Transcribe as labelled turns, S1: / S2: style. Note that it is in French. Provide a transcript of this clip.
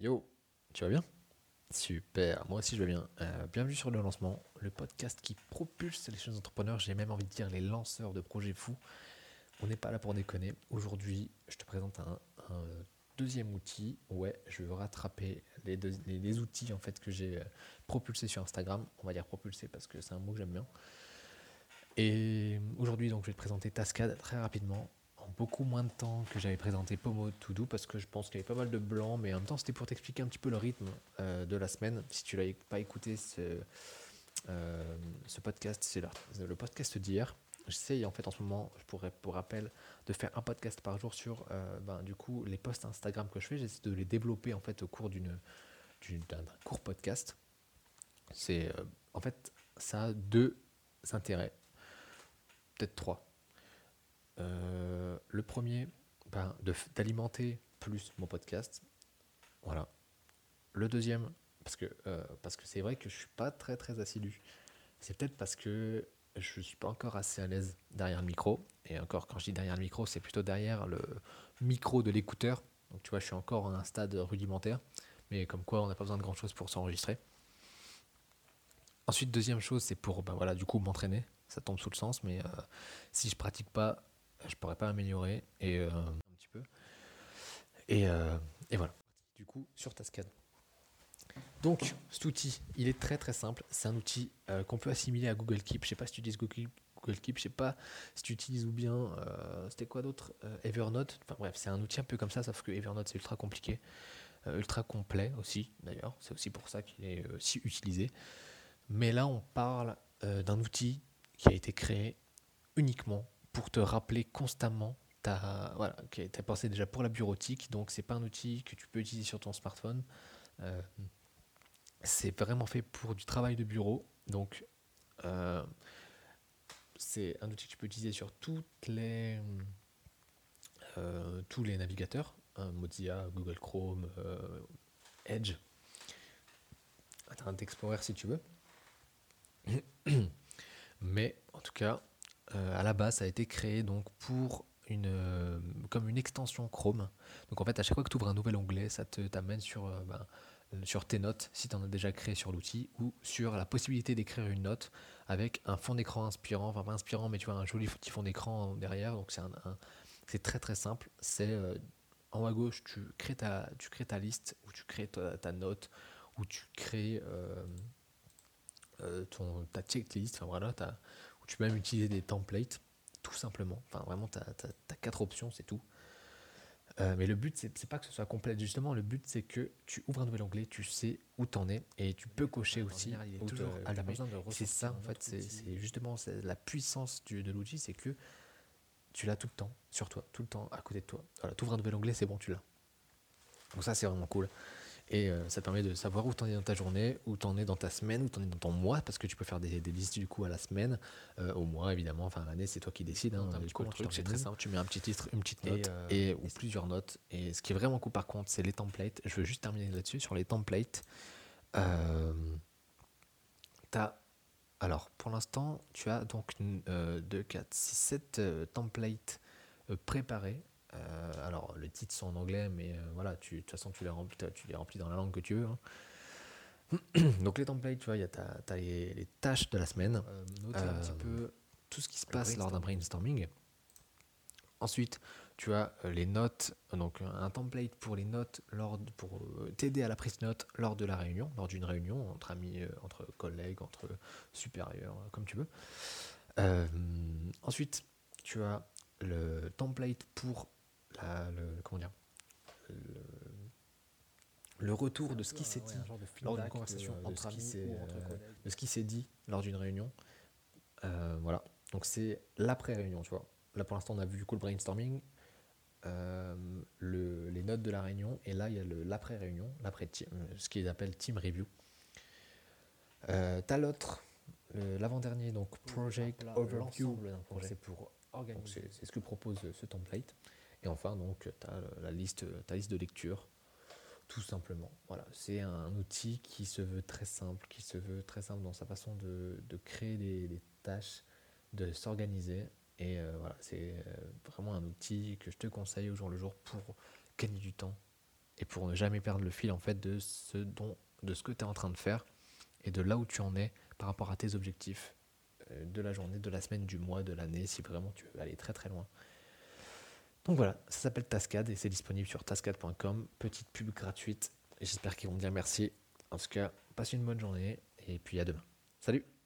S1: Yo, tu vas bien? Super, moi aussi je vais bien. Euh, bienvenue sur le lancement, le podcast qui propulse les jeunes entrepreneurs, j'ai même envie de dire les lanceurs de projets fous. On n'est pas là pour déconner. Aujourd'hui, je te présente un, deuxième outil. Ouais, je veux rattraper les, outils en fait que j'ai euh, propulsés sur Instagram. On va dire propulsés parce que c'est un mot que j'aime bien. Et aujourd'hui, donc, je vais te présenter Tascade très rapidement beaucoup moins de temps que j'avais présenté Pomo To Do parce que je pense qu'il y avait pas mal de blanc, mais en même temps c'était pour t'expliquer un petit peu le rythme euh, de la semaine. Si tu l'as pas écouté, ce, euh, ce podcast, c'est le, podcast d'hier. J'essaye en fait en ce moment, je pourrais pour rappel, de faire un podcast par jour sur euh, ben, du coup les posts Instagram que je fais. J'essaie de les développer en fait au cours d'une d'un court podcast. C'est en fait ça a deux intérêts, peut-être trois. Euh, le premier, ben, d'alimenter plus mon podcast. Voilà. Le deuxième, parce que euh, parce que c'est vrai que je suis pas très très assidu. C'est peut-être parce que je suis pas encore assez à l'aise derrière le micro. Et encore, quand je dis derrière le micro, c'est plutôt derrière le micro de l'écouteur. Donc tu vois, je suis encore à un stade rudimentaire. Mais comme quoi, on n'a pas besoin de grand chose pour s'enregistrer. Ensuite, deuxième chose, c'est pour ben voilà, du coup m'entraîner. Ça tombe sous le sens, mais euh, si je pratique pas, je pourrais pas améliorer et euh, un petit peu. Et, euh, et, voilà. Du coup, sur Tascade. Donc, cet outil, il est très très simple. C'est un outil euh, qu'on peut assimiler à Google Keep. Je sais pas si tu utilises Google, Google Keep, je sais pas si tu utilises ou bien, c'était quoi d'autre Evernote? Enfin bref, c'est un outil un peu comme ça, sauf que Evernote c'est ultra compliqué, ultra complet aussi d'ailleurs. C'est aussi pour ça qu'il est si utilisé. Mais là, on parle d'un outil qui a été créé uniquement pour te rappeler constamment ta, voilà, qui a pensé déjà pour la bureautique, donc c'est pas un outil que tu peux utiliser sur ton smartphone. Euh, c'est vraiment fait pour du travail de bureau, donc euh, c'est un outil que tu peux utiliser sur toutes les, euh, tous les navigateurs, hein, Mozilla, Google Chrome, Edge, Internet Explorer si tu veux. Mais en tout cas, à la base, ça a été créé donc pour une, euh, comme une extension Chrome. Donc en fait, à chaque fois que tu ouvres un nouvel onglet, ça te t'amène sur, euh, ben, sur tes notes, si tu en as déjà créé sur l'outil, ou sur la possibilité d'écrire une note avec un fond d'écran inspirant, enfin pas inspirant, mais tu vois, un joli petit fond d'écran derrière. Donc c'est un, très très simple. C'est en haut à gauche, tu crées ta, tu crées ta liste, ou tu crées ta, note, ou tu crées ton, ta checklist, enfin voilà, tu peux même utiliser des templates, tout simplement. Enfin, vraiment, tu as, quatre options, c'est tout. Euh, mais le but, c'est pas que ce soit complet. Justement, le but, c'est que tu ouvres un nouvel onglet, tu sais où t'en es, et tu peux cocher aussi. Il est toujours C'est ça, en fait, c'est justement la puissance du, de l'outil, c'est que tu l'as tout le temps sur toi, tout le temps à côté de toi. Voilà, tu ouvres un nouvel onglet, c'est bon, tu l'as. Donc ça, c'est vraiment cool. Et euh, ça permet de savoir où tu en es dans ta journée, où tu en es dans ta semaine, où tu en es dans ton mois, parce que tu peux faire des, listes du coup à la semaine, euh, au mois évidemment, enfin à l'année, c'est toi qui décides. Hein, du coup, le truc, c'est très simple. Tu mets un petit titre, une petite note et, euh, ou plusieurs notes. Et ce qui est vraiment cool par contre, c'est les templates. Je veux juste terminer là-dessus. Sur les templates, euh, tu as. Alors, pour l'instant, tu as donc 2, 4, 6, 7 templates préparés euh, alors, les titres sont en anglais, mais euh, voilà, tu, de toute façon, tu les, remplis, tu les remplis dans la langue que tu veux. Hein. Donc, les templates, tu vois, il y a ta, les, tâches de la semaine, euh, noter un petit peu tout ce qui se passe lors d'un brainstorming. Ensuite, tu as les notes, donc un template pour les notes lors pour t'aider à la prise de notes lors de la réunion, lors d'une réunion entre amis, entre collègues, entre supérieurs, comme tu veux. ensuite, tu as le template pour le, comment dire, le, retour de ce qui s'est dit lors d'une conversation entre amis euh, de ce qui s'est dit lors d'une réunion. Euh, voilà. Donc c'est l'après-réunion, tu vois. Là pour l'instant on a vu du coup le brainstorming, euh, le, les notes de la réunion, et là il y a l'après-réunion, l'après ce qu'ils appellent team review. T'as l'autre, l'avant-dernier, donc project overview. C'est pour organiser. C'est ce que propose ce template. Et enfin, donc, tu as la liste, ta liste de lecture, tout simplement. Voilà, c'est un outil qui se veut très simple, qui se veut très simple dans sa façon de, créer des, tâches, de s'organiser. Et euh, voilà, c'est euh, vraiment un outil que je te conseille au jour le jour pour gagner du temps et pour ne jamais perdre le fil en fait de ce dont de ce que tu es en train de faire et de là où tu en es par rapport à tes objectifs euh, de la journée, de la semaine, du mois, de l'année, si vraiment tu veux aller très très loin. Donc voilà, ça s'appelle Tascade et c'est disponible sur tascade.com. Petite pub gratuite. J'espère qu'ils vont dire merci. En tout cas, passe une bonne journée et puis à demain. Salut